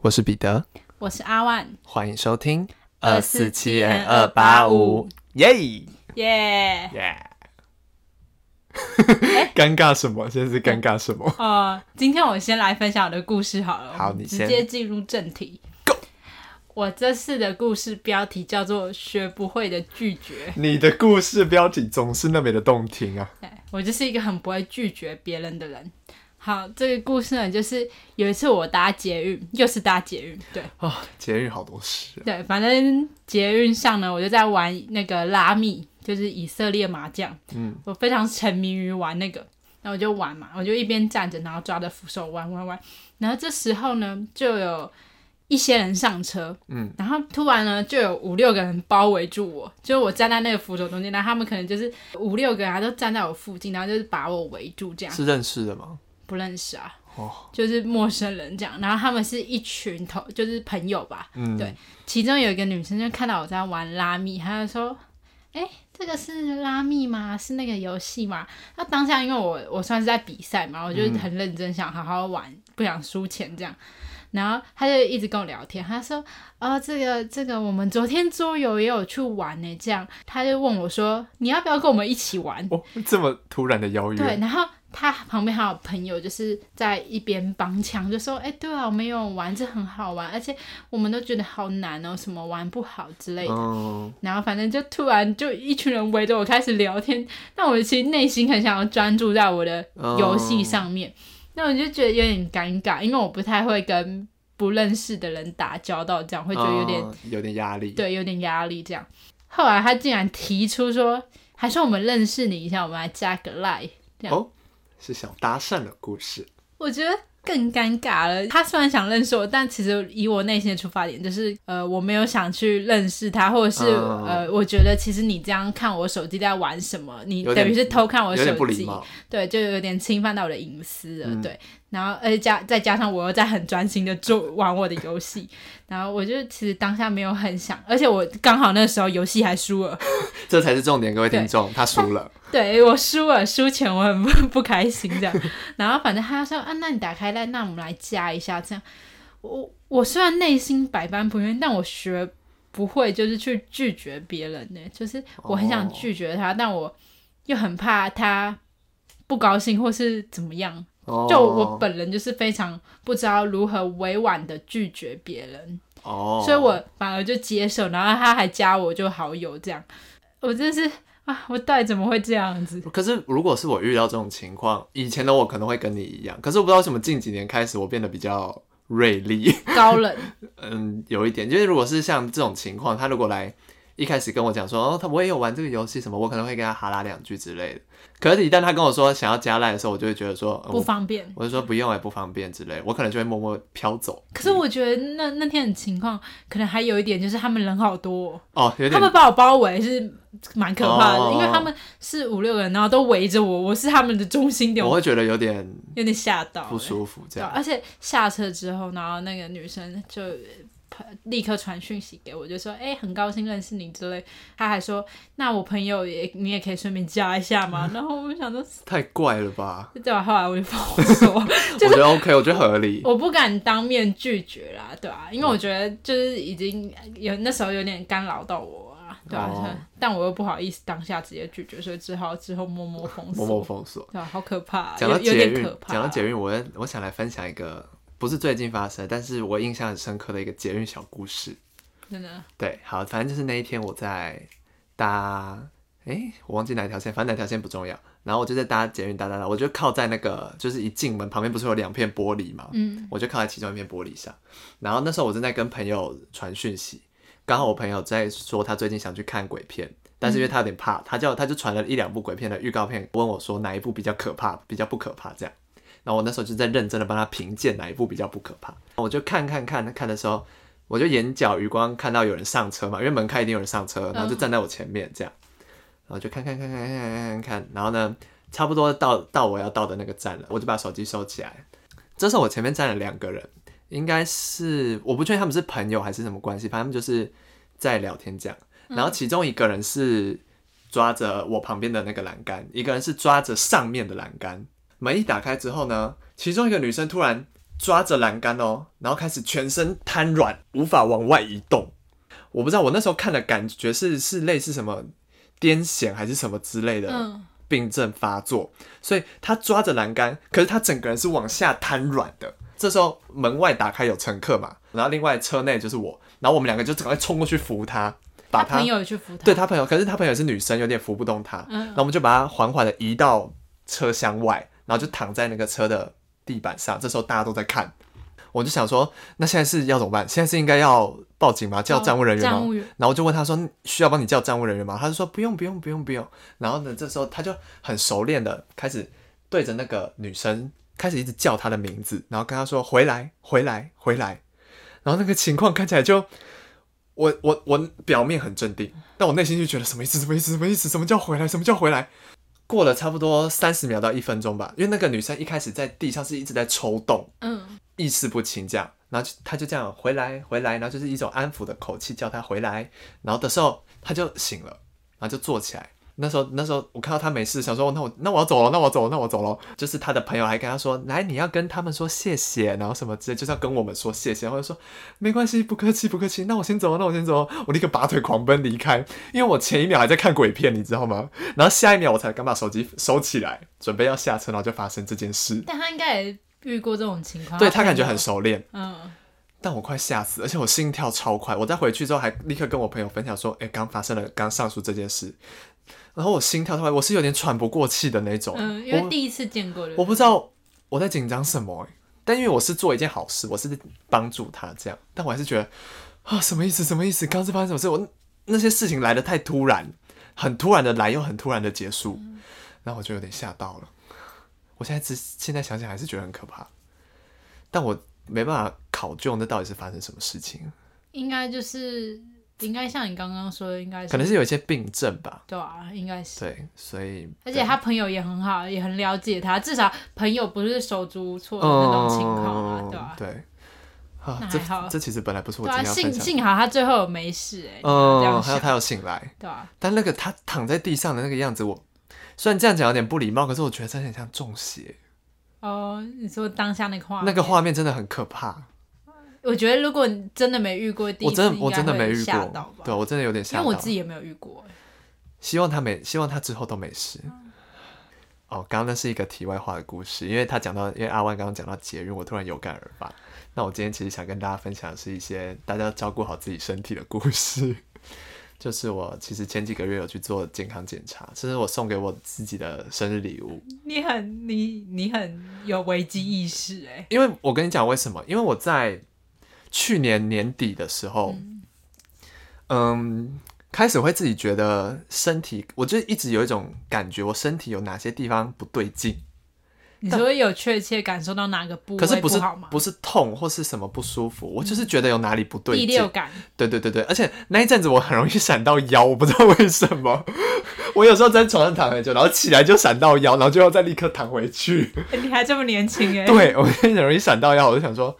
我是彼得，我是阿万，欢迎收听二四七 N 二八五，耶耶！耶！尴尬什么？现在是尴尬什么？呃，今天我先来分享我的故事好了，好你先接进入正题。我这次的故事标题叫做《学不会的拒绝》。你的故事标题总是那么的动听啊！对我就是一个很不会拒绝别人的人。好，这个故事呢，就是有一次我搭捷运，又是搭捷运，对啊，捷运好多事，对，反正捷运上呢，我就在玩那个拉密，就是以色列麻将。嗯，我非常沉迷于玩那个，然后我就玩嘛，我就一边站着，然后抓着扶手玩玩玩。然后这时候呢，就有一些人上车，嗯，然后突然呢，就有五六个人包围住我，就我站在那个扶手中间，然后他们可能就是五六个人啊都站在我附近，然后就是把我围住这样。是认识的吗？不认识啊，哦就是陌生人这样。然后他们是一群头，就是朋友吧。嗯，对其中有一个女生就看到我在玩拉密，她就说：“哎、这个是拉密吗？是那个游戏吗？”那当下因为我我算是在比赛嘛，我就很认真想好好玩，不想输钱这样。然后他就一直跟我聊天，他说：“哦，这个这个，我们昨天桌游也有去玩呢。”这样，他就问我说：“你要不要跟我们一起玩？”哦，这么突然的邀约对，约，然后他旁边还有朋友，就是在一边帮腔，就说：“哎、对啊，我们有玩，这很好玩，而且我们都觉得好难哦，什么玩不好之类的。嗯，然后反正就突然就一群人围着我开始聊天，但我其实内心很想要专注在我的游戏上面，那我就觉得有点尴尬，因为我不太会跟不认识的人打交道，这样会觉得有点、嗯有点压力，对，有点压力这样。后来他竟然提出说，还是我们认识你一下，我们来加个 line。这样哦，是想搭讪的故事，我觉得更尴尬了。他虽然想认识我，但其实以我内心的出发点，就是呃，我没有想去认识他，或者是、嗯呃，我觉得其实你这样看我手机在玩什么，你等于是偷看我手机，对，就有点侵犯到我的隐私了，嗯对。然后，而且加再加上我又在很专心的做玩我的游戏，然后我就其实当下没有很想，而且我刚好那时候游戏还输了，这才是重点，各位听众，他输了，对我输了，输钱我很不 不开心这样。然后反正他说啊，那你打开来，那我们来加一下这样。我我虽然内心百般不愿意，但我学不会就是去拒绝别人呢，就是我很想哦拒绝他，但我又很怕他不高兴或是怎么样。哦就我本人就是非常不知道如何委婉的拒绝别人。哦，所以我反而就接受，然后他还加我就好友这样，我真是啊，我到底怎么会这样子？可是如果是我遇到这种情况，以前的我可能会跟你一样，可是我不知道为什么近几年开始我变得比较锐利，高冷，嗯，有一点，就是如果是像这种情况，他如果来一开始跟我讲说，哦，他我也有玩这个游戏什么，我可能会跟他哈拉两句之类的。可是，一旦他跟我说想要加赖的时候，我就会觉得说，呃不方便。我就说不用也，不方便之类，我可能就会默默飘走。可是我觉得那那天的情况，可能还有一点就是他们人好多哦、哦，有点他们把我包围是蛮可怕的，哦因为他们是五六个人，然后都围着我，我是他们的中心点，我我会觉得有点有点吓到、不舒服这样。而且下车之后，然后那个女生就立刻传讯息给我，就说：“哎、很高兴认识你之类。”他还说：“那我朋友也你也可以顺便加一下嘛。”然后我就想说，太怪了吧？对吧？后来我就放手，我觉得 OK，我觉得合理。我不敢当面拒绝啦，对啊，因为我觉得就是已经有那时候有点干扰到我啊，对啊，哦但我又不好意思当下直接拒绝，所以只好之后默默封锁。默默封锁。对啊，好可怕啊、讲到有有捷运点可，怕啊。讲到捷运，我我想来分享一个不是最近发生，但是我印象很深刻的一个捷运小故事。真的，对，好，反正就是那一天我在搭，诶，我忘记哪条线，反正哪条线不重要。然后我就在搭捷运，搭搭搭，我就靠在那个，就是一进门旁边不是有两片玻璃嘛，嗯，我就靠在其中一片玻璃上。然后那时候我正在跟朋友传讯息，刚好我朋友在说他最近想去看鬼片，但是因为他有点怕，他叫他就传了一两部鬼片的预告片，问我说哪一部比较可怕，比较不可怕这样。然后我那时候就在认真的帮他评鉴哪一部比较不可怕，我就看看看看的时候，我就眼角余光看到有人上车嘛，因为门开一定有人上车，然后就站在我前面这样，然后就看看看看看看看看，然后呢，差不多到到我要到的那个站了，我就把手机收起来。这时候我前面站了两个人，应该是我不确定他们是朋友还是什么关系，反正他们就是在聊天这样。然后其中一个人是抓着我旁边的那个栏杆，一个人是抓着上面的栏杆。门一打开之后呢，其中一个女生突然抓着栏杆哦，然后开始全身瘫软，无法往外移动。我不知道我那时候看的感觉是是类似什么癫痫还是什么之类的嗯，病症发作，所以她抓着栏杆，可是她整个人是往下瘫软的。这时候门外打开有乘客嘛，然后另外车内就是我，然后我们两个就赶快冲过去扶她，把她他朋友也去扶他，对他朋友，可是他朋友是女生，有点扶不动他，嗯。然后我们就把他缓缓的移到车厢外，然后就躺在那个车的地板上。这时候大家都在看，我就想说，那现在是要怎么办？现在是应该要报警吗？叫站务人员吗？然后就问他说：“需要帮你叫站务人员吗？”他就说：“不用，不用，不用，不用。”然后呢，这时候他就很熟练的开始对着那个女生开始一直叫她的名字，然后跟她说：“回来，回来，回来。”然后那个情况看起来就，我我我表面很镇定，但我内心就觉得什么意思？什么意思？什么意思？什么叫回来？什么叫回来？过了差不多三十秒到一分钟吧，因为那个女生一开始在地上是一直在抽动，嗯，意识不清这样，然后就他就这样回来回来，然后就是一种安抚的口气叫她回来，然后的时候她就醒了，然后就坐起来。那时候那时候我看到他没事，想说那我那我要走了，那我走了，那我走了。就是他的朋友还跟他说，来你要跟他们说谢谢，然后什么之类，就是要跟我们说谢谢，或者说没关系，不客气不客气，那我先走了，那我先走了。我立刻拔腿狂奔离开，因为我前一秒还在看鬼片，你知道吗？然后下一秒我才刚把手机收起来，准备要下车，然后就发生这件事。但他应该也遇过这种情况，对他感觉很熟练。嗯，但我快吓死，而且我心跳超快。我在回去之后还立刻跟我朋友分享说：“哎、刚发生了刚上述这件事。”然后我心跳超快，我是有点喘不过气的那种。嗯，因为第一次见过的，我不知道我在紧张什么、欸，但因为我是做一件好事，我是帮助他这样，但我还是觉得啊，什么意思？什么意思？刚刚是发生什么事？我那些事情来的太突然，很突然的来，又很突然的结束，然后我就有点吓到了。我现在只现在想想还是觉得很可怕，但我没办法考究那到底是发生什么事情，应该就是应该像你刚刚说的，应该是可能是有一些病症吧。对啊，应该是。对，所以而且他朋友也很好，也很了解他，至少朋友不是手足无措的那种情况啊，嗯对吧、对。啊，这这其实本来不是我对啊，今天要分享的。幸幸好他最后有没事哎、这嗯，样还有他有醒来，对啊，但那个他躺在地上的那个样子，我虽然这样讲有点不礼貌，可是我觉得真的很像中邪。哦，你说当下那个画面，那个画面真的很可怕，我觉得如果你真的没遇过，第一我次真的我真的没遇过对我真的有点因吓到。为我自己也没有遇过、欸希望他没，希望他之后都没事。嗯哦，刚刚那是一个题外话的故事，因为他讲到，因为阿万刚刚讲到节日，我突然有感而发。那我今天其实想跟大家分享的是一些大家要照顾好自己身体的故事。就是我其实前几个月有去做健康检查，这是我送给我自己的生日礼物。你很你你很有危机意识哎、因为我跟你讲为什么？因为我在去年年底的时候，嗯开始会自己觉得身体，我就一直有一种感觉，我身体有哪些地方不对劲，你会有确切感受到哪个部位可是不是好吗？不是痛或是什么不舒服，我就是觉得有哪里不对劲第六。感，对对对对，而且那一阵子我很容易闪到腰，我不知道为什么。我有时候在床上躺很久，然后起来就闪到腰，然后就要再立刻躺回去。欸你还这么年轻哎、对我很容易闪到腰，我就想说，我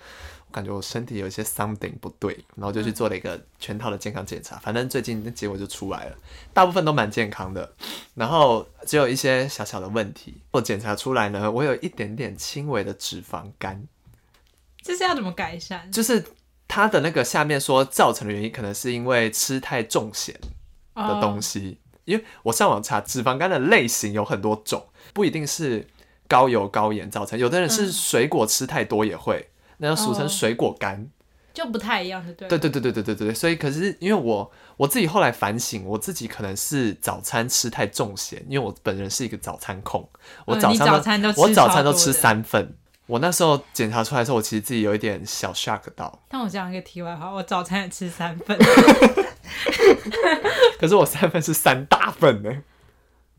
感觉我身体有一些 something 不对，然后就去做了一个全套的健康检查，反正最近那结果就出来了，大部分都蛮健康的，然后只有一些小小的问题。我检查出来呢，我有一点点轻微的脂肪肝，这是要怎么改善？就是它的那个下面说造成的原因，可能是因为吃太重咸的东西，西。因为我上网查脂肪肝的类型有很多种，不一定是高油高盐造成，有的人是嗯水果吃太多也会，那就俗称水果干。就不太一样的对对对对对对对对所以可是因为我我自己后来反省我自己可能是早餐吃太重咸因为我本人是一个早餐控。我早餐都我早餐都吃三份。我那时候检查出来的时候我其实自己有一点小 shock 到。但我讲一个题外话我早餐也吃三份。可是我三份是三大份呢。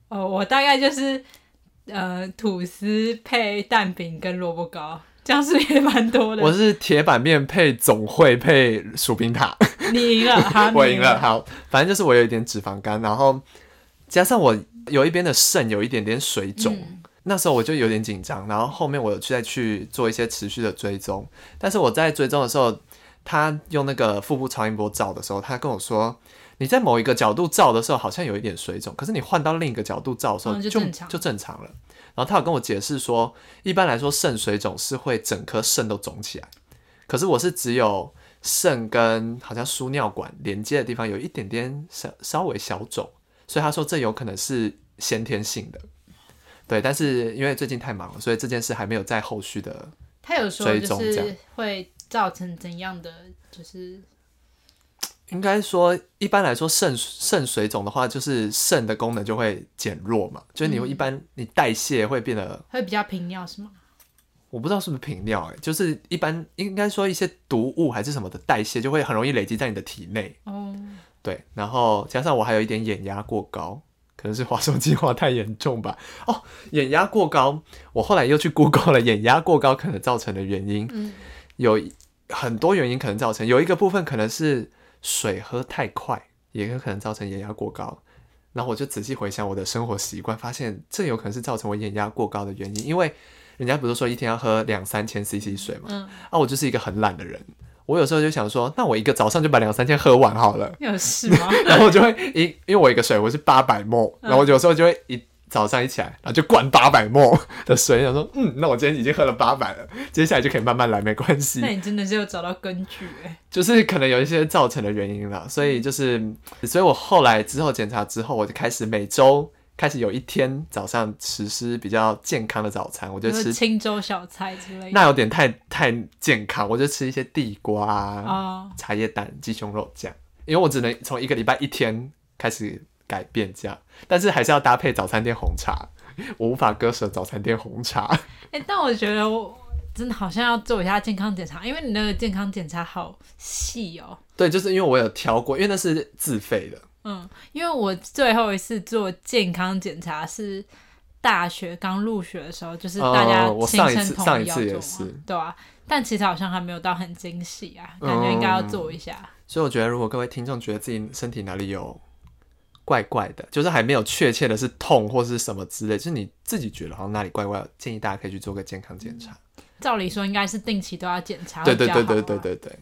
哦我大概就是呃吐司配蛋饼跟萝卜糕。这样是不是也蛮多的？我是铁板面配总会配薯饼塔，你赢了，好，我赢了。。好，反正就是我有一点脂肪肝，然后加上我有一边的肾有一点点水肿，嗯那时候我就有点紧张，然后后面我有去再去做一些持续的追踪，但是我在追踪的时候，他用那个腹部超音波照的时候，他跟我说，你在某一个角度照的时候好像有一点水肿，可是你换到另一个角度照的时候嗯就就正常了。然后他有跟我解释说，一般来说肾水肿是会整颗肾都肿起来，可是我是只有肾跟好像输尿管连接的地方有一点点稍稍微小肿，所以他说这有可能是先天性的。对，但是因为最近太忙了，所以这件事还没有在后续的他有说就是会造成怎样的，就是应该说，一般来说，肾肾水肿的话，就是肾的功能就会减弱嘛，就是你会一般你代谢会变得，会比较频尿是吗？我不知道是不是频尿，哎，就是一般应该说一些毒物还是什么的代谢就会很容易累积在你的体内，哦，对，然后加上我还有一点眼压过高，可能是滑手机划太严重吧。哦，眼压过高，我后来又去 Google 了眼压过高可能造成的原因，嗯有很多原因可能造成，有一个部分可能是水喝太快，也有可能造成眼压过高。然后我就仔细回想我的生活习惯，发现这有可能是造成我眼压过高的原因，因为人家不是说一天要喝两三千 CC 水嘛，嗯，啊，我就是一个很懒的人，我有时候就想说，那我一个早上就把两三千喝完好了。有事吗？然后我就会一，因为我一个水我是八百 ml，然后我有时候就会一早上一起来，然后就灌八百 ml 的水，想说，嗯，那我今天已经喝了八百了，接下来就可以慢慢来，没关系那。你真的是有找到根据哎，就是可能有一些造成的原因啦，所以就是，所以我后来之后检查之后，我就开始每周开始有一天早上实施比较健康的早餐，我就就是吃，青州小菜之类的。那有点太太健康，我就吃一些地瓜啊、哦，茶叶蛋、鸡胸肉这样，因为我只能从一个礼拜一天开始改变这样，但是还是要搭配早餐店红茶，我无法割舍早餐店红茶。哎、但我觉得我真的好像要做一下健康检查，因为你那个健康检查好细哦。对，就是因为我有挑过，因为那是自费的，嗯，因为我最后一次做健康检查是大学刚入学的时候，就是大家上一次身同上一次也意要做嘛是对啊。但其实好像还没有到很精细啊，感觉应该要做一下。所以我觉得如果各位听众觉得自己身体哪里有怪怪的，就是还没有确切的是痛或是什么之类，就是你自己觉得好像哪里怪怪的，建议大家可以去做个健康检查。照理说应该是定期都要检查，对对对对对对对。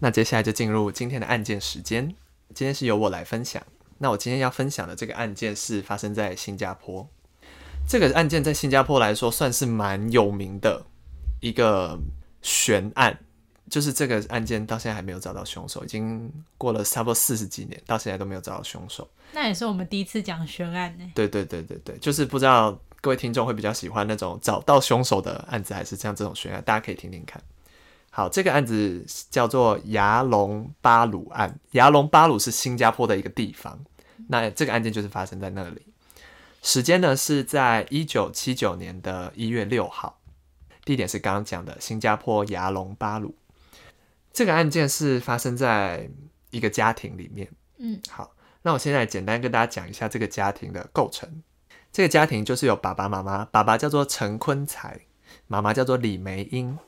那接下来就进入今天的案件时间。今天是由我来分享。那我今天要分享的这个案件是发生在新加坡。这个案件在新加坡来说算是蛮有名的一个悬案，就是这个案件到现在还没有找到凶手，已经过了差不多四十几年，到现在都没有找到凶手。那也是我们第一次讲悬案呢。对对对对对，就是不知道各位听众会比较喜欢那种找到凶手的案子，还是像这种悬案，大家可以听听看。好，这个案子叫做牙龙巴鲁案。牙龙巴鲁是新加坡的一个地方，那这个案件就是发生在那里。时间呢是在一九七九年的一月六号，地点是刚刚讲的新加坡牙龙巴鲁。这个案件是发生在一个家庭里面。嗯，好，那我现在简单跟大家讲一下这个家庭的构成。这个家庭就是有爸爸妈妈，爸爸叫做陈坤才，妈妈叫做李梅英。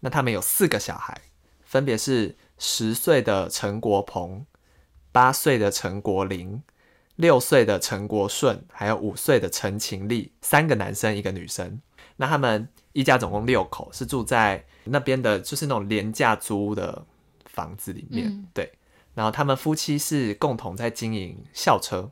那他们有四个小孩，分别是十岁的陈国鹏、八岁的陈国林、六岁的陈国顺，还有五岁的陈晴丽，三个男生一个女生。那他们一家总共六口，是住在那边的，就是那种廉价租屋的房子里面。嗯对，然后他们夫妻是共同在经营校车，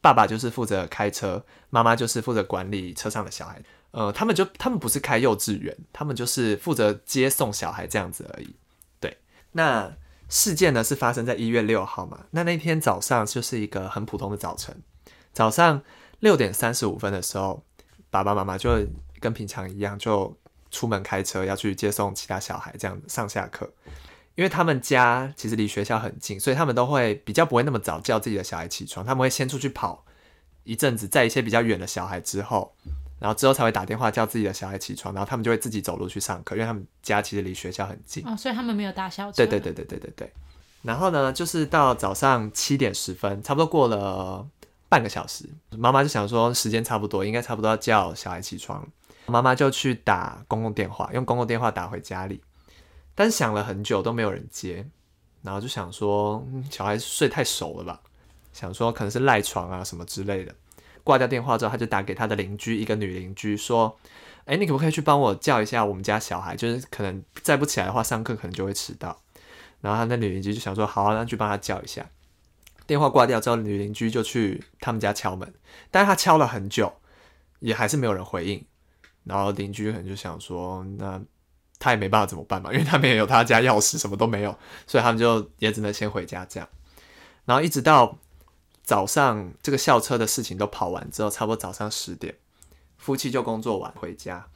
爸爸就是负责开车，妈妈就是负责管理车上的小孩。呃，他们就他们不是开幼稚园，他们就是负责接送小孩这样子而已。对，那事件呢是发生在一月六号嘛？那那天早上就是一个很普通的早晨，早上六点三十五分的时候，爸爸妈妈就跟平常一样，就出门开车要去接送其他小孩，这样上下课。因为他们家其实离学校很近，所以他们都会比较不会那么早叫自己的小孩起床，他们会先出去跑一阵子，在一些比较远的小孩之后，然后之后才会打电话叫自己的小孩起床，然后他们就会自己走路去上课，因为他们家其实离学校很近。哦，所以他们没有搭校车。对对对对对对对。然后呢，就是到早上七点十分，差不多过了半个小时，妈妈就想说时间差不多，应该差不多要叫小孩起床，妈妈就去打公共电话，用公共电话打回家里，但想了很久都没有人接，然后就想说、小孩睡太熟了吧，想说可能是赖床啊什么之类的。挂掉电话之后，他就打给他的邻居，一个女邻居说：“哎，你可不可以去帮我叫一下我们家小孩？就是可能再不起来的话，上课可能就会迟到。”然后他那女邻居就想说：“好，那去帮他叫一下。”电话挂掉之后，女邻居就去他们家敲门，但是他敲了很久，也还是没有人回应。然后邻居可能就想说：“那他也没办法怎么办嘛，因为他们也有他家钥匙，什么都没有，所以他们就也只能先回家这样。”然后一直到。早上这个校车的事情都跑完之后，差不多早上十点，夫妻就工作完回家。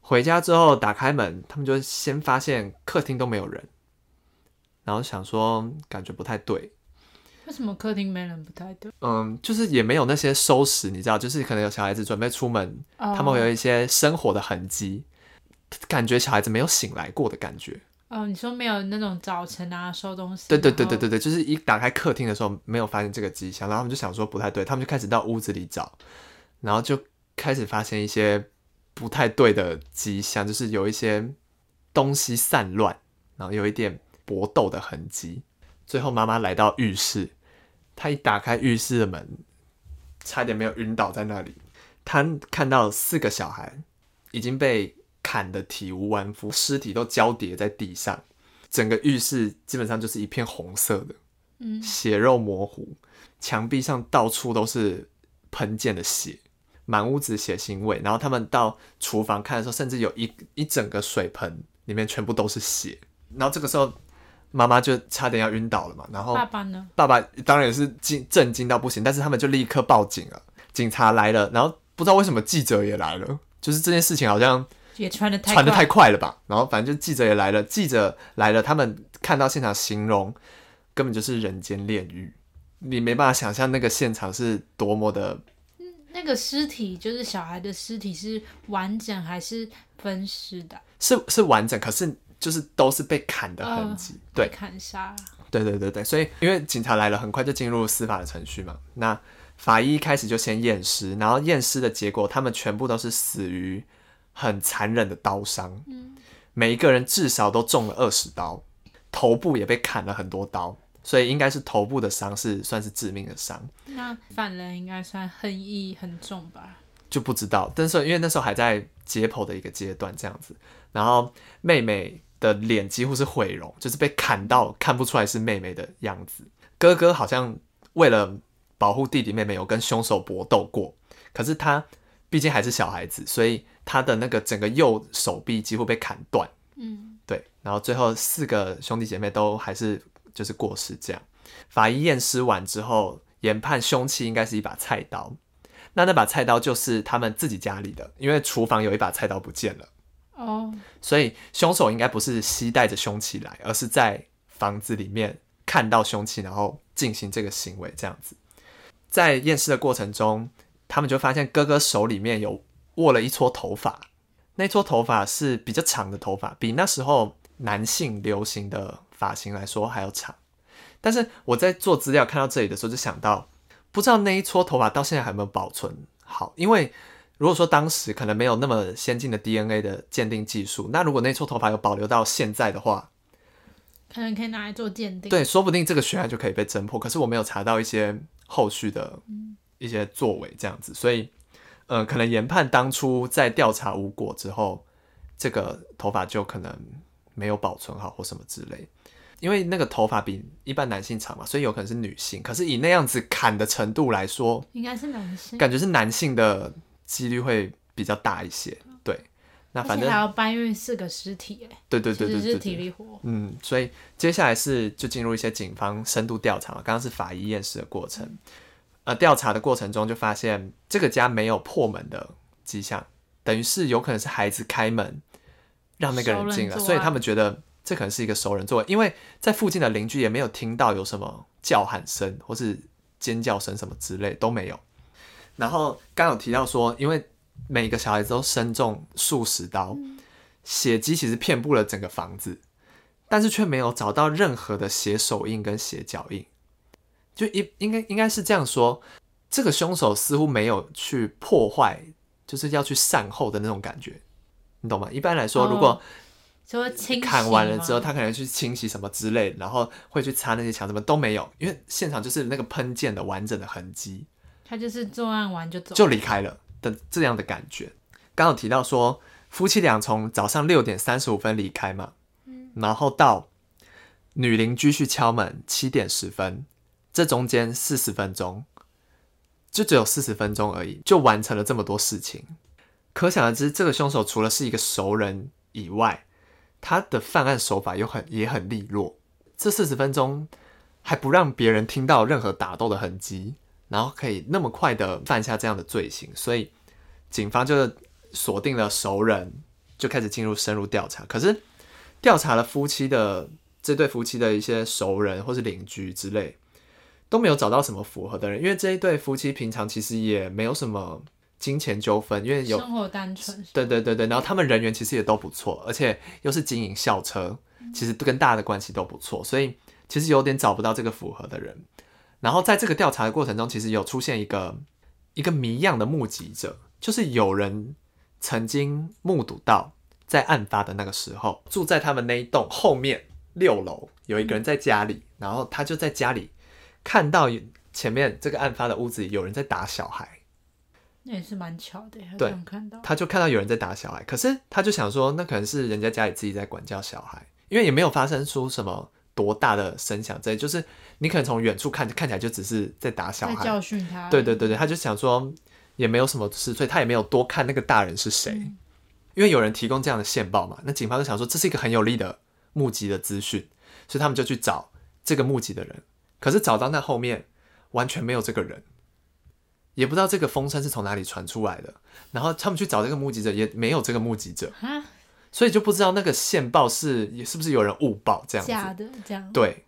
回家之后打开门，他们就先发现客厅都没有人，然后想说感觉不太对。为什么客厅没人不太对？嗯，就是也没有那些收拾，你知道，就是可能有小孩子准备出门，他们会有一些生活的痕迹，感觉小孩子没有醒来过的感觉。哦，你说没有那种早晨啊收东西？对对对对对对，就是一打开客厅的时候没有发现这个迹象，然后他们就想说不太对，他们就开始到屋子里找，然后就开始发现一些不太对的迹象，就是有一些东西散乱，然后有一点搏斗的痕迹。最后妈妈来到浴室，她一打开浴室的门，差点没有晕倒在那里。他看到四个小孩已经被。砍得体无完肤，尸体都交叠在地上，整个浴室基本上就是一片红色的，嗯，血肉模糊，墙壁上到处都是喷溅的血，满屋子血腥味。然后他们到厨房看的时候，甚至有一一整个水盆里面全部都是血。然后这个时候妈妈就差点要晕倒了嘛。然后爸爸呢？爸爸当然也是惊震惊到不行，但是他们就立刻报警了，警察来了，然后不知道为什么记者也来了，就是这件事情好像。也传的传的太快了吧？然后反正就记者也来了，记者来了，他们看到现场，形容根本就是人间炼狱，你没办法想象那个现场是多么的。那个尸体就是小孩的尸体是完整还是分尸的？是是完整，可是就是都是被砍的痕迹，对，砍杀。对对对对，所以因为警察来了，很快就进入司法的程序嘛。那法医一开始就先验尸，然后验尸的结果，他们全部都是死于。很残忍的刀伤，嗯，每一个人至少都中了二十刀，头部也被砍了很多刀，所以应该是头部的伤是算是致命的伤。那犯人应该算恨意很重吧？就不知道，但是因为那时候还在解剖的一个阶段，这样子。然后妹妹的脸几乎是毁容，就是被砍到看不出来是妹妹的样子。哥哥好像为了保护弟弟妹妹，有跟凶手搏斗过，可是他毕竟还是小孩子，所以。他的那个整个右手臂几乎被砍断，嗯，对，然后最后四个兄弟姐妹都还是就是过世这样。法医验尸完之后，研判凶器应该是一把菜刀，那那把菜刀就是他们自己家里的，因为厨房有一把菜刀不见了，哦，所以凶手应该不是携带着凶器来，而是在房子里面看到凶器，然后进行这个行为这样子。在验尸的过程中，他们就发现哥哥手里面有。握了一撮头发，那撮头发是比较长的头发，比那时候男性流行的发型来说还要长。但是我在做资料看到这里的时候，就想到，不知道那一撮头发到现在还有没有保存好？因为如果说当时可能没有那么先进的 DNA 的鉴定技术，那如果那撮头发有保留到现在的话，可能可以拿来做鉴定。对，说不定这个悬案就可以被侦破。可是我没有查到一些后续的一些作为，这样子，所以。呃，可能研判当初在调查无果之后，这个头发就可能没有保存好或什么之类，因为那个头发比一般男性长嘛，所以有可能是女性。可是以那样子砍的程度来说，应该是男性，感觉是男性的几率会比较大一些。对，那反正还要搬运四个尸体，哎，对对对对对，是体力活。嗯，所以接下来是就进入一些警方深度调查了。刚刚是法医验尸的过程。呃，调查的过程中就发现这个家没有破门的迹象，等于是有可能是孩子开门让那个人进了，所以他们觉得这可能是一个熟人作为，因为在附近的邻居也没有听到有什么叫喊声或是尖叫声什么之类都没有。然后刚有提到说，因为每个小孩子都身中数十刀，血迹其实遍布了整个房子，但是却没有找到任何的血手印跟血脚印。就应应该应该是这样说，这个凶手似乎没有去破坏，就是要去善后的那种感觉，你懂吗？一般来说，如果砍完了之后，他可能去清洗什么之类，然后会去擦那些墙，什么都没有，因为现场就是那个喷溅的完整的痕迹，他就是作案完就走，就离开了的这样的感觉。刚刚有提到说，夫妻俩从早上六点三十五分离开嘛，然后到女邻居去敲门七点十分，这中间四十分钟，就只有四十分钟而已，就完成了这么多事情。可想而知，这个凶手除了是一个熟人以外，他的犯案手法又很也很利落。这四十分钟还不让别人听到任何打斗的痕迹，然后可以那么快的犯下这样的罪行，所以警方就锁定了熟人，就开始进入深入调查。可是调查了夫妻的这对夫妻的一些熟人或是邻居之类，都没有找到什么符合的人，因为这一对夫妻平常其实也没有什么。金钱纠纷，因为有生活单纯，对对对对，然后他们人缘其实也都不错，而且又是经营校车，其实跟大家的关系都不错，所以其实有点找不到这个符合的人。然后在这个调查的过程中，其实有出现一个一个谜样的目击者，就是有人曾经目睹到在案发的那个时候，住在他们那一栋后面六楼有一个人在家里，然后他就在家里看到前面这个案发的屋子里有人在打小孩。那也是蛮巧的，对，看到他就看到有人在打小孩，可是他就想说，那可能是人家家里自己在管教小孩，因为也没有发生出什么多大的声响，这就是你可能从远处看看起来就只是在打小孩，教训他。对对对对，他就想说也没有什么事，所以他也没有多看那个大人是谁，因为有人提供这样的线报嘛，那警方就想说这是一个很有利的目击的资讯，所以他们就去找这个目击的人，可是找到那后面完全没有这个人。也不知道这个风声是从哪里传出来的，然后他们去找这个目击者，也没有这个目击者，所以就不知道那个线报是也是不是有人误报这样子。假的这样。对，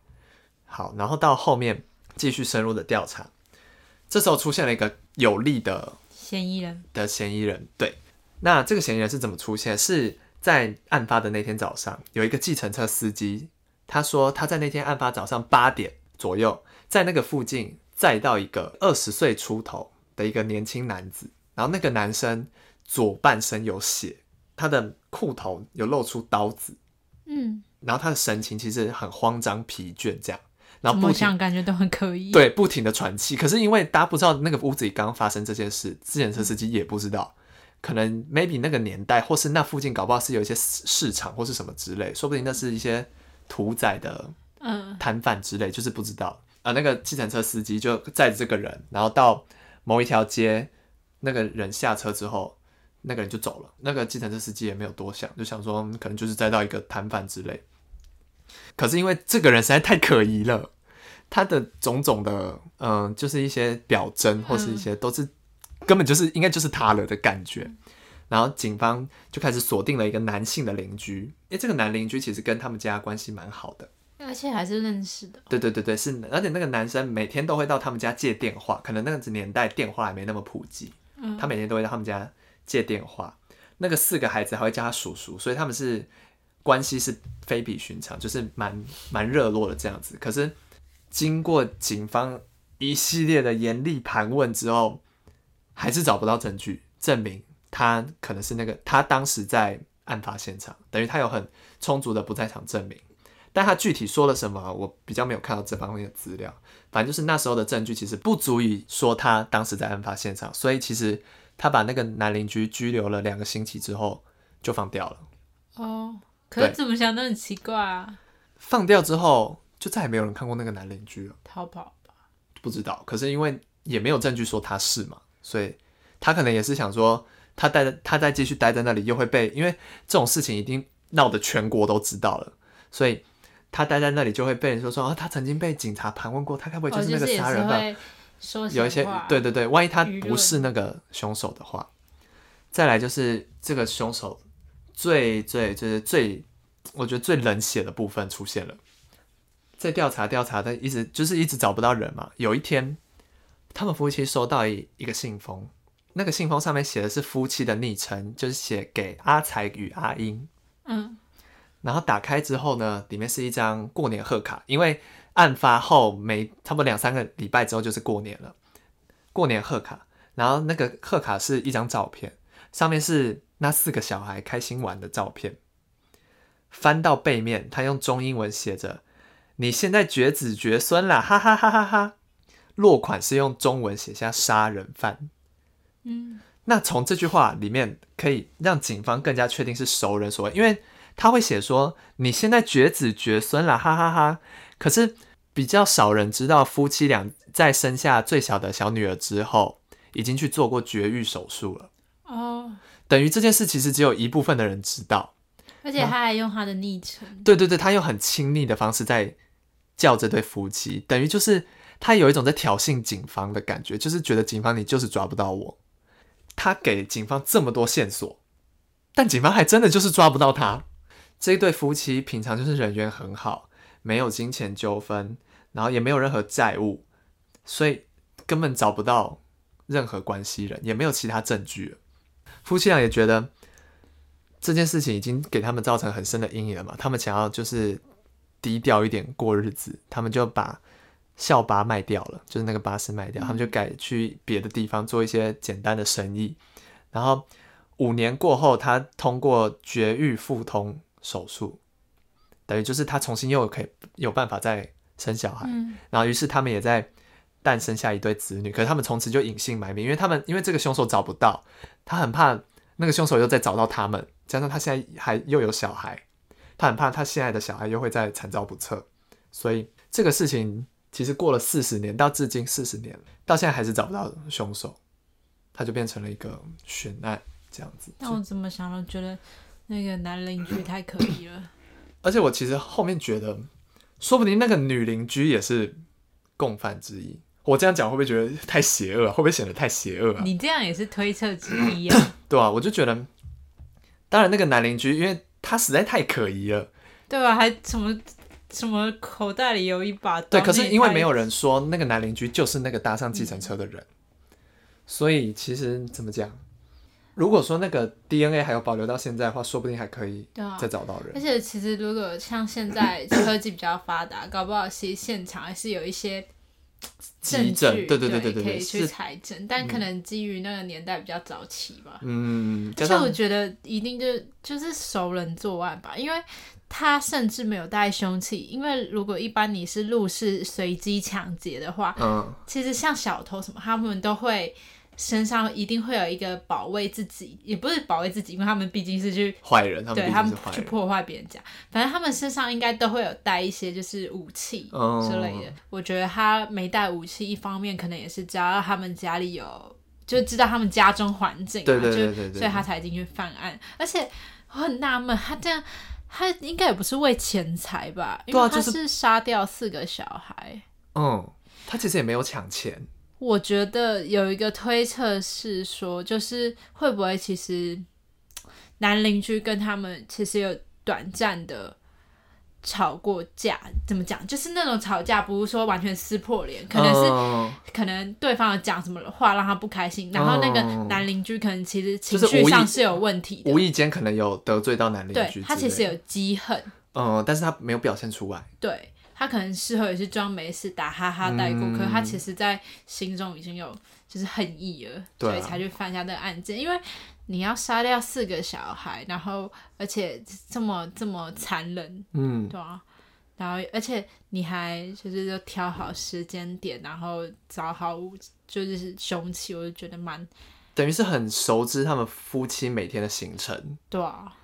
好，然后到后面继续深入的调查，这时候出现了一个有利的嫌疑人的嫌疑人。对，那这个嫌疑人是怎么出现？是在案发的那天早上，有一个计程车司机，他说他在那天案发早上八点左右，在那个附近载到一个二十岁出头。的一个年轻男子，然后那个男生左半身有血，他的裤头有露出刀子，嗯，然后他的神情其实很慌张疲倦这样，然后不停感觉都很可疑，对，不停的喘气。可是因为大家不知道那个屋子里刚刚发生这件事，自行车司机也不知道，可能 maybe 那个年代或是那附近搞不好是有一些市场或是什么之类，说不定那是一些屠宰的嗯摊贩之类，就是不知道啊。那个计程车司机就载着这个人，然后到。某一条街，那个人下车之后，那个人就走了。那个计程车司机也没有多想，就想说可能就是载到一个摊贩之类。可是因为这个人实在太可疑了，他的种种的，嗯，就是一些表征或是一些都是根本就是应该就是他了的感觉。然后警方就开始锁定了一个男性的邻居，因为这个男邻居其实跟他们家关系蛮好的。而且还是认识的。对对对对，是，而且那个男生每天都会到他们家借电话，可能那个年代电话还没那么普及，他每天都会到他们家借电话。那个四个孩子还会叫他叔叔，所以他们是关系是非比寻常，就是蛮蛮热络的这样子。可是经过警方一系列的严厉盘问之后，还是找不到证据证明他可能是那个他当时在案发现场，等于他有很充足的不在场证明。但他具体说了什么，我比较没有看到这方面的资料。反正就是那时候的证据其实不足以说他当时在案发现场，所以其实他把那个男邻居拘留了两个星期之后就放掉了。哦，可是怎么想都很奇怪啊！放掉之后就再也没有人看过那个男邻居了。逃跑吧？不知道。可是因为也没有证据说他是嘛，所以他可能也是想说，他待他再继续待在那里又会被，因为这种事情已经闹得全国都知道了，所以。他待在那里就会被人说说啊，他曾经被警察盘问过，他该不会就是那个杀人犯？有一些对对对，万一他不是那个凶手的话，再来就是这个凶手最最就是最，我觉得最冷血的部分出现了，在调查调查的一直就是一直找不到人嘛。有一天，他们夫妻收到一一个信封，那个信封上面写的是夫妻的昵称，就是写给阿才与阿英。嗯。然后打开之后呢，里面是一张过年贺卡，因为案发后没差不多两三个礼拜之后就是过年了，过年贺卡。然后那个贺卡是一张照片，上面是那四个小孩开心玩的照片。翻到背面，他用中英文写着：“你现在绝子绝孙了，哈哈哈哈哈！”落款是用中文写下“杀人犯”。嗯，那从这句话里面可以让警方更加确定是熟人所为，因为他会写说你现在绝子绝孙了，哈哈哈可是比较少人知道，夫妻俩在生下最小的小女儿之后，已经去做过绝育手术了。哦，等于这件事其实只有一部分的人知道。而且他还用他的昵称，对对对，他用很亲昵的方式在叫这对夫妻，等于就是他有一种在挑衅警方的感觉，就是觉得警方你就是抓不到我。他给警方这么多线索，但警方还真的就是抓不到他。这一对夫妻平常就是人缘很好，没有金钱纠纷，然后也没有任何债务，所以根本找不到任何关系人，也没有其他证据了。夫妻俩也觉得这件事情已经给他们造成很深的阴影了嘛，他们想要就是低调一点过日子，他们就把校巴卖掉了，就是那个巴士卖掉，他们就改去别的地方做一些简单的生意。然后五年过后，他通过绝育复通手术，等于就是他重新又可以有办法再生小孩。嗯，然后于是他们也在诞生下一对子女，可是他们从此就隐姓埋名，因为他们因为这个凶手找不到，他很怕那个凶手又再找到他们，加上他现在还又有小孩，他很怕他现在的小孩又会再惨遭不测，所以这个事情其实过了四十年，到至今四十年了，到现在还是找不到凶手，他就变成了一个悬案这样子。但我怎么想都觉得那个男邻居太可疑了。而且我其实后面觉得，说不定那个女邻居也是共犯之一。我这样讲会不会觉得太邪恶啊？会不会显得太邪恶啊？你这样也是推测之一啊，对啊，我就觉得，当然那个男邻居，因为他实在太可疑了。对吧？还什么什么口袋里有一把刀，对，可是因为没有人说那个男邻居就是那个搭上计程车的人，所以其实怎么讲？如果说那个 DNA 还有保留到现在的话，说不定还可以再找到人。而且其实如果像现在科技比较发达，搞不好其实现场还是有一些证据，对对对对对对可以去是采证，但可能基于那个年代比较早期吧。嗯，加而且我上觉得一定就就是熟人作案吧，因为他甚至没有带凶器。因为如果一般你是入室随机抢劫的话，嗯，其实像小偷什么，他们都会身上一定会有一个保卫自己，也不是保卫自己，因为他们毕竟是去坏人，他们对他们。去破坏别人家，反正他们身上应该都会有带一些就是武器嗯之类的。我觉得他没带武器，一方面可能也是知道他们家里有，就知道他们家中环境嘛，对对对就对对所以他才进去犯案。而且我很纳闷，他这样。他应该也不是为钱财吧？因为他是杀掉四个小孩。嗯，他其实也没有抢钱。我觉得有一个推测是说，就是会不会其实男邻居跟他们其实有短暂的吵过架？怎么讲？就是那种吵架，不是说完全撕破脸，可能是、嗯可能对方有讲什么话让他不开心，然后那个哦男邻居可能其实情绪上是有问题的，无意间可能有得罪到男邻居他其实有积恨，嗯，但是他没有表现出来。对他可能事后也是装没事打哈哈带过，嗯可是他其实在心中已经有就是恨意了，所以才去犯下这个案件。因为你要杀掉四个小孩，然后而且这么这么残忍，嗯，对啊，然后而且你还就是就挑好时间点，然后找好武就是凶器，我就觉得蛮等于是很熟知他们夫妻每天的行程。对啊。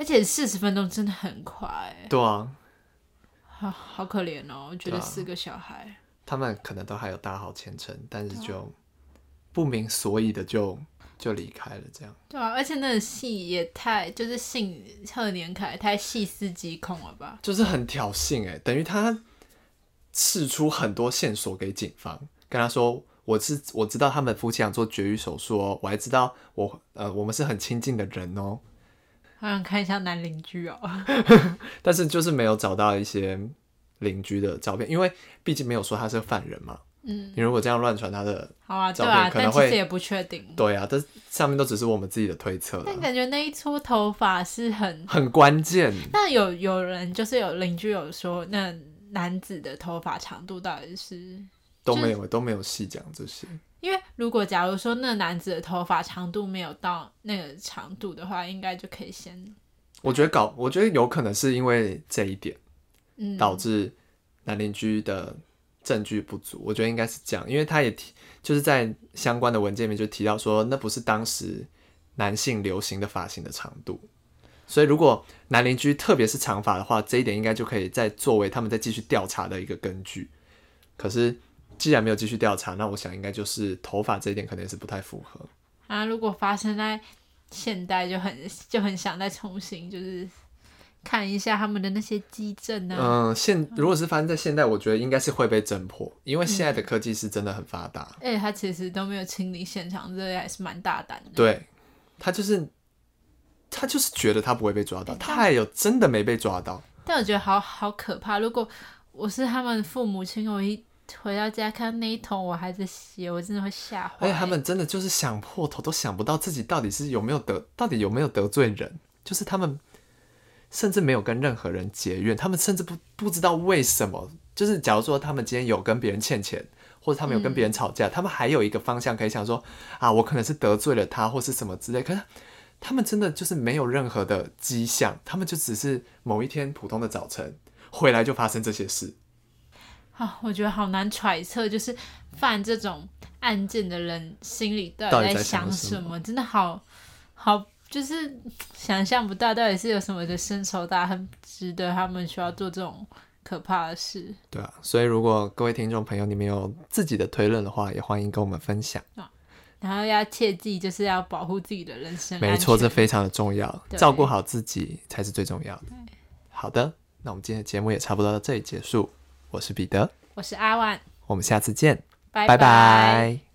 而且四十分钟真的很快、欸，对啊，好好可怜哦！我觉得四个小孩，他们可能都还有大好前程，但啊是就不明所以的就就离开了，这样。对啊，而且那个戏也太就是信贺年凯太细思极恐了吧？就是很挑衅哎、等于他试出很多线索给警方，跟他说我是我知道他们夫妻俩做绝育手术哦，我还知道我呃我们是很亲近的人哦，好想看一下男邻居哦。但是就是没有找到一些邻居的照片，因为毕竟没有说他是犯人嘛。嗯，你如果这样乱传他的，好啊，照对啊，片可能会但其实也不确定。对啊，这上面都只是我们自己的推测了，但感觉那一撮头发是很……很关键。那有有人就是有邻居有说，那男子的头发长度到底是？都没有都没有细讲这些，因为如果假如说那男子的头发长度没有到那个长度的话，应该就可以先我觉得搞，我觉得有可能是因为这一点嗯导致男邻居的证据不足，我觉得应该是这样，因为他也提，就是在相关的文件里面就提到说，那不是当时男性流行的发型的长度，所以如果男邻居特别是长发的话，这一点应该就可以再作为他们再继续调查的一个根据。可是既然没有继续调查，那我想应该就是头发这一点可能也是不太符合。啊，如果发生在现代，就很就很想再重新就是看一下他们的那些基证啊。嗯，现如果是发生在现代，我觉得应该是会被侦破，因为现在的科技是真的很发达。而且他其实都没有清理现场，这还是蛮大胆的。对，他就是他就是觉得他不会被抓到，哎他还有真的没被抓到。但我觉得好好可怕。如果我是他们父母亲，我一回到家看那一桶我还在写，我真的会吓坏。而且他们真的就是想破头都想不到自己到底是有没有得，到底有没有得罪人，就是他们甚至没有跟任何人结怨，他们甚至不不知道为什么。就是假如说他们今天有跟别人欠钱，或者他们有跟别人吵架，他们还有一个方向可以想说啊，我可能是得罪了他，或是什么之类。可是他们真的就是没有任何的迹象，他们就只是某一天普通的早晨回来就发生这些事。啊，我觉得好难揣测，就是犯这种案件的人心里到底在想想什什么，真的好好，就是想象不到到底是有什么的深仇大恨，值得他们需要做这种可怕的事。对啊，所以如果各位听众朋友你们有自己的推论的话，也欢迎跟我们分享。然后要切记，就是要保护自己的人身。没错，这非常的重要，照顾好自己才是最重要的。好的，那我们今天的节目也差不多到这里结束。我是彼得，我是阿万，我们下次见，拜拜拜